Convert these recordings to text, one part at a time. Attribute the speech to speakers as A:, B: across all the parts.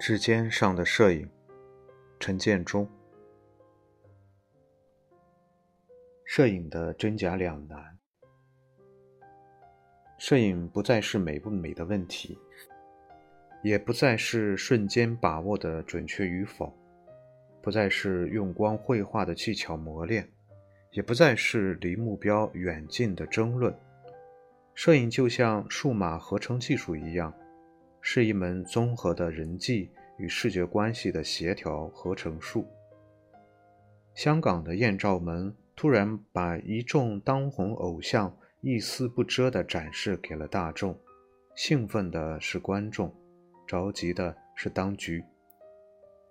A: 指尖上的摄影，陈建中。摄影的真假两难。摄影不再是美不美的问题，也不再是瞬间把握的准确与否，不再是用光绘画的技巧磨练，也不再是离目标远近的争论。摄影就像数码合成技术一样。是一门综合的人际与视觉关系的协调合成术。香港的艳照门突然把一众当红偶像一丝不遮地展示给了大众，兴奋的是观众，着急的是当局。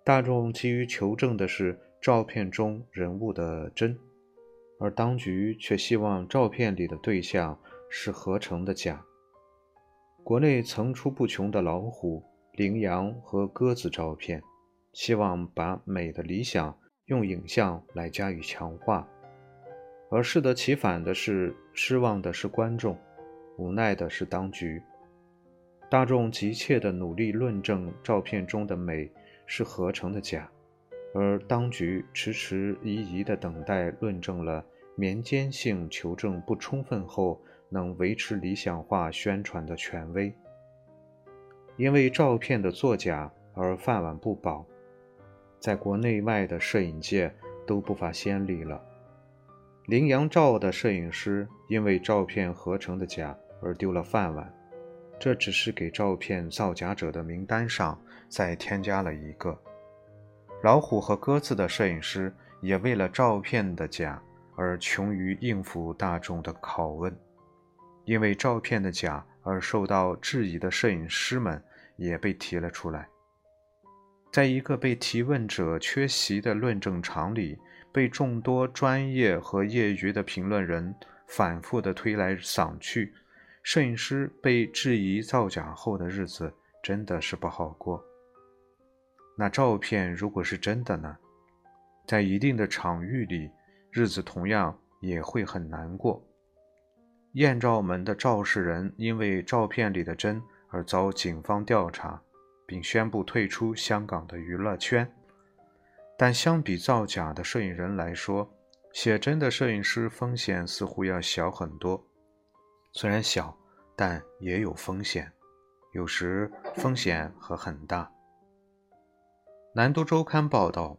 A: 大众急于求证的是照片中人物的真，而当局却希望照片里的对象是合成的假。国内层出不穷的老虎、羚羊和鸽子照片，希望把美的理想用影像来加以强化，而适得其反的是，失望的是观众，无奈的是当局。大众急切地努力论证照片中的美是合成的假，而当局迟迟疑疑地等待论证了民间性求证不充分后。能维持理想化宣传的权威，因为照片的作假而饭碗不保，在国内外的摄影界都不乏先例了。羚羊照的摄影师因为照片合成的假而丢了饭碗，这只是给照片造假者的名单上再添加了一个。老虎和鸽子的摄影师也为了照片的假而穷于应付大众的拷问。因为照片的假而受到质疑的摄影师们也被提了出来。在一个被提问者缺席的论证场里，被众多专业和业余的评论人反复的推来搡去，摄影师被质疑造假后的日子真的是不好过。那照片如果是真的呢？在一定的场域里，日子同样也会很难过。艳照门的肇事人因为照片里的真而遭警方调查，并宣布退出香港的娱乐圈。但相比造假的摄影人来说，写真的摄影师风险似乎要小很多。虽然小，但也有风险，有时风险和很大。南都周刊报道，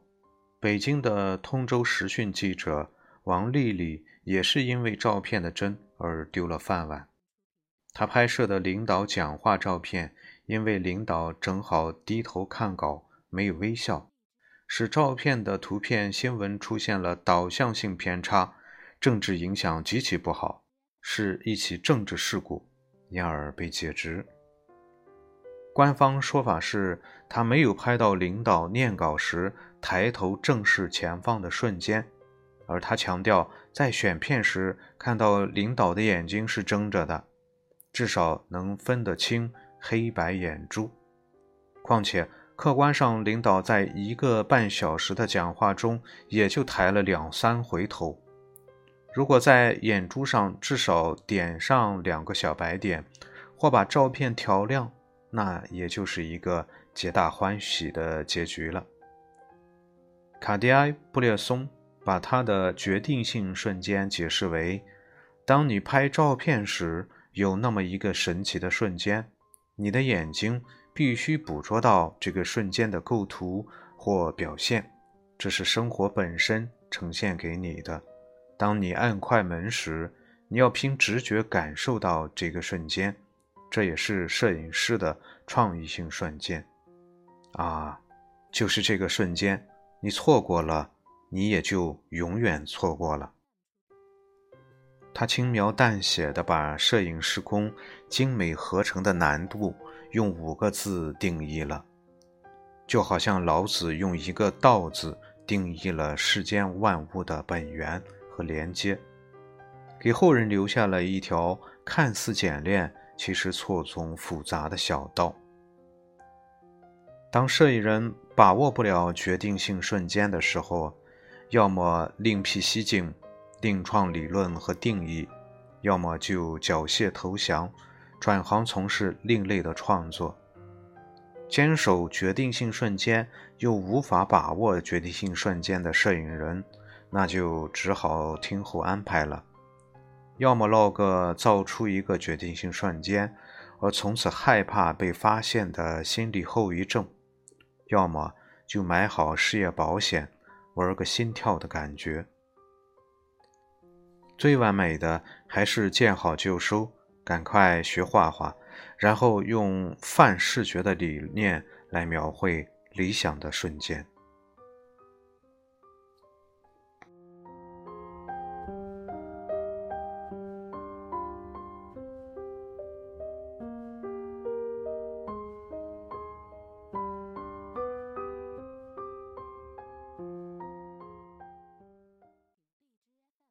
A: 北京的通州时讯记者王丽丽也是因为照片的真。而丢了饭碗。她拍摄的领导讲话照片，因为领导正好低头看稿，没有微笑，使照片的图片新闻出现了导向性偏差，政治影响极其不好，是一起政治事故，因而被解职。官方说法是他没有拍到领导念稿时抬头正视前方的瞬间。而他强调，在选片时看到领导的眼睛是睁着的，至少能分得清黑白眼珠。况且，客观上，领导在一个半小时的讲话中也就抬了两三回头。如果在眼珠上至少点上两个小白点，或把照片调亮，那也就是一个皆大欢喜的结局了。卡迪埃·布列松。把他的决定性瞬间解释为：当你拍照片时，有那么一个神奇的瞬间，你的眼睛必须捕捉到这个瞬间的构图或表现，这是生活本身呈现给你的。当你按快门时，你要凭直觉感受到这个瞬间，这也是摄影师的创意性瞬间。啊，就是这个瞬间，你错过了。你也就永远错过了。他轻描淡写的把摄影施工精美合成的难度用五个字定义了，就好像老子用一个“道”字定义了世间万物的本源和连接，给后人留下了一条看似简练，其实错综复杂的小道。当摄影人把握不了决定性瞬间的时候，要么另辟蹊径，另创理论和定义；要么就缴械投降，转行从事另类的创作。坚守决定性瞬间又无法把握决定性瞬间的摄影人，那就只好听候安排了。要么落个造出一个决定性瞬间，而从此害怕被发现的心理后遗症；要么就买好事业保险，玩个心跳的感觉。最完美的还是见好就收，赶快学画画，然后用泛视觉的理念来描绘理想的瞬间。